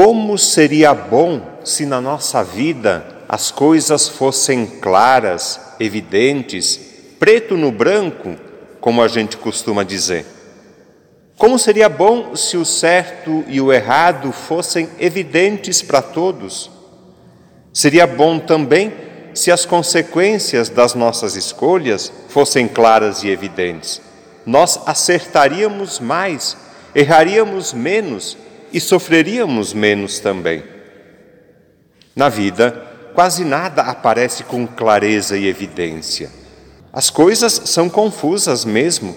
Como seria bom se na nossa vida as coisas fossem claras, evidentes, preto no branco, como a gente costuma dizer. Como seria bom se o certo e o errado fossem evidentes para todos. Seria bom também se as consequências das nossas escolhas fossem claras e evidentes. Nós acertaríamos mais, erraríamos menos e sofreríamos menos também. Na vida, quase nada aparece com clareza e evidência. As coisas são confusas mesmo,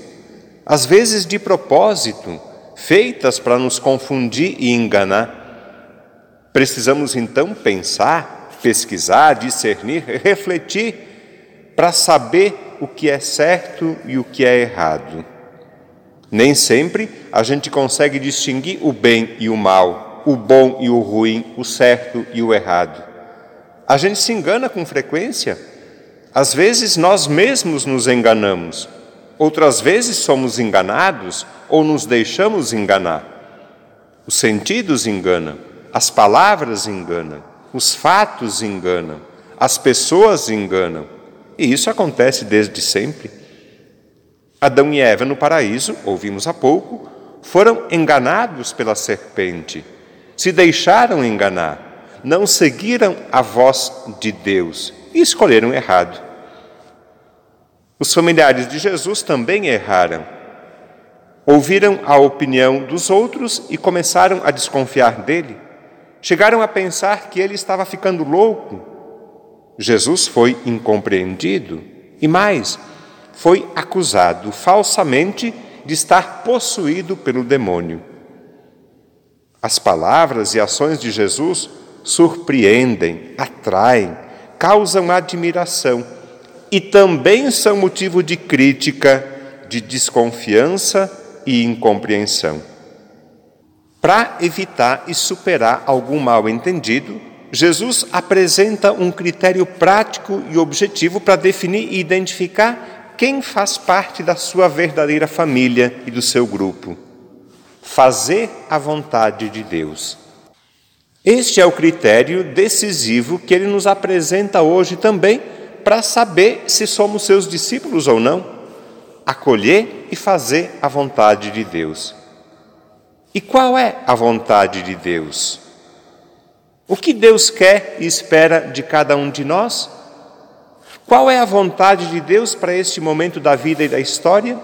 às vezes de propósito, feitas para nos confundir e enganar. Precisamos então pensar, pesquisar, discernir, refletir para saber o que é certo e o que é errado. Nem sempre a gente consegue distinguir o bem e o mal, o bom e o ruim, o certo e o errado. A gente se engana com frequência. Às vezes nós mesmos nos enganamos, outras vezes somos enganados ou nos deixamos enganar. Os sentidos enganam, as palavras enganam, os fatos enganam, as pessoas enganam. E isso acontece desde sempre. Adão e Eva no paraíso, ouvimos há pouco, foram enganados pela serpente, se deixaram enganar não seguiram a voz de Deus e escolheram errado. Os familiares de Jesus também erraram. Ouviram a opinião dos outros e começaram a desconfiar dele. Chegaram a pensar que ele estava ficando louco. Jesus foi incompreendido e, mais, foi acusado falsamente de estar possuído pelo demônio. As palavras e ações de Jesus surpreendem, atraem, causam admiração e também são motivo de crítica, de desconfiança e incompreensão. Para evitar e superar algum mal entendido, Jesus apresenta um critério prático e objetivo para definir e identificar quem faz parte da sua verdadeira família e do seu grupo. Fazer a vontade de Deus. Este é o critério decisivo que ele nos apresenta hoje também para saber se somos seus discípulos ou não, acolher e fazer a vontade de Deus. E qual é a vontade de Deus? O que Deus quer e espera de cada um de nós? Qual é a vontade de Deus para este momento da vida e da história?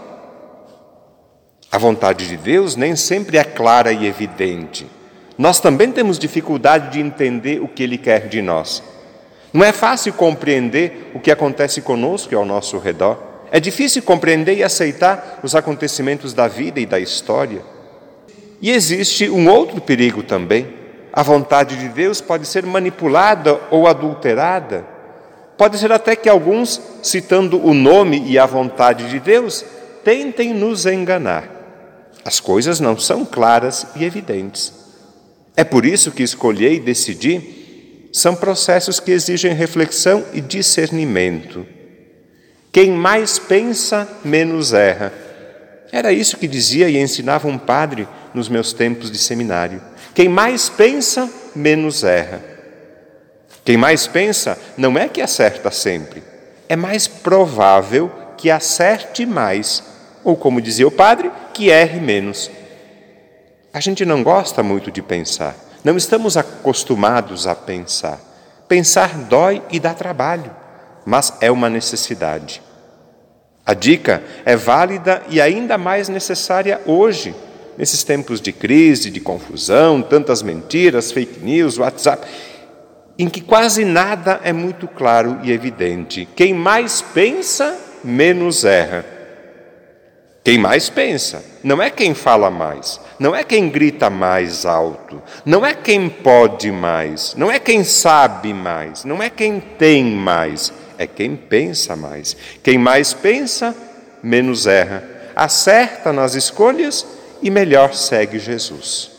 A vontade de Deus nem sempre é clara e evidente nós também temos dificuldade de entender o que Ele quer de nós. Não é fácil compreender o que acontece conosco e ao nosso redor. É difícil compreender e aceitar os acontecimentos da vida e da história. E existe um outro perigo também. A vontade de Deus pode ser manipulada ou adulterada. Pode ser até que alguns, citando o nome e a vontade de Deus, tentem nos enganar. As coisas não são claras e evidentes. É por isso que escolher e decidir são processos que exigem reflexão e discernimento. Quem mais pensa, menos erra. Era isso que dizia e ensinava um padre nos meus tempos de seminário. Quem mais pensa, menos erra. Quem mais pensa não é que acerta sempre, é mais provável que acerte mais, ou como dizia o padre, que erre menos. A gente não gosta muito de pensar, não estamos acostumados a pensar. Pensar dói e dá trabalho, mas é uma necessidade. A dica é válida e ainda mais necessária hoje, nesses tempos de crise, de confusão, tantas mentiras, fake news, WhatsApp, em que quase nada é muito claro e evidente. Quem mais pensa, menos erra. Quem mais pensa, não é quem fala mais, não é quem grita mais alto, não é quem pode mais, não é quem sabe mais, não é quem tem mais, é quem pensa mais. Quem mais pensa, menos erra, acerta nas escolhas e melhor segue Jesus.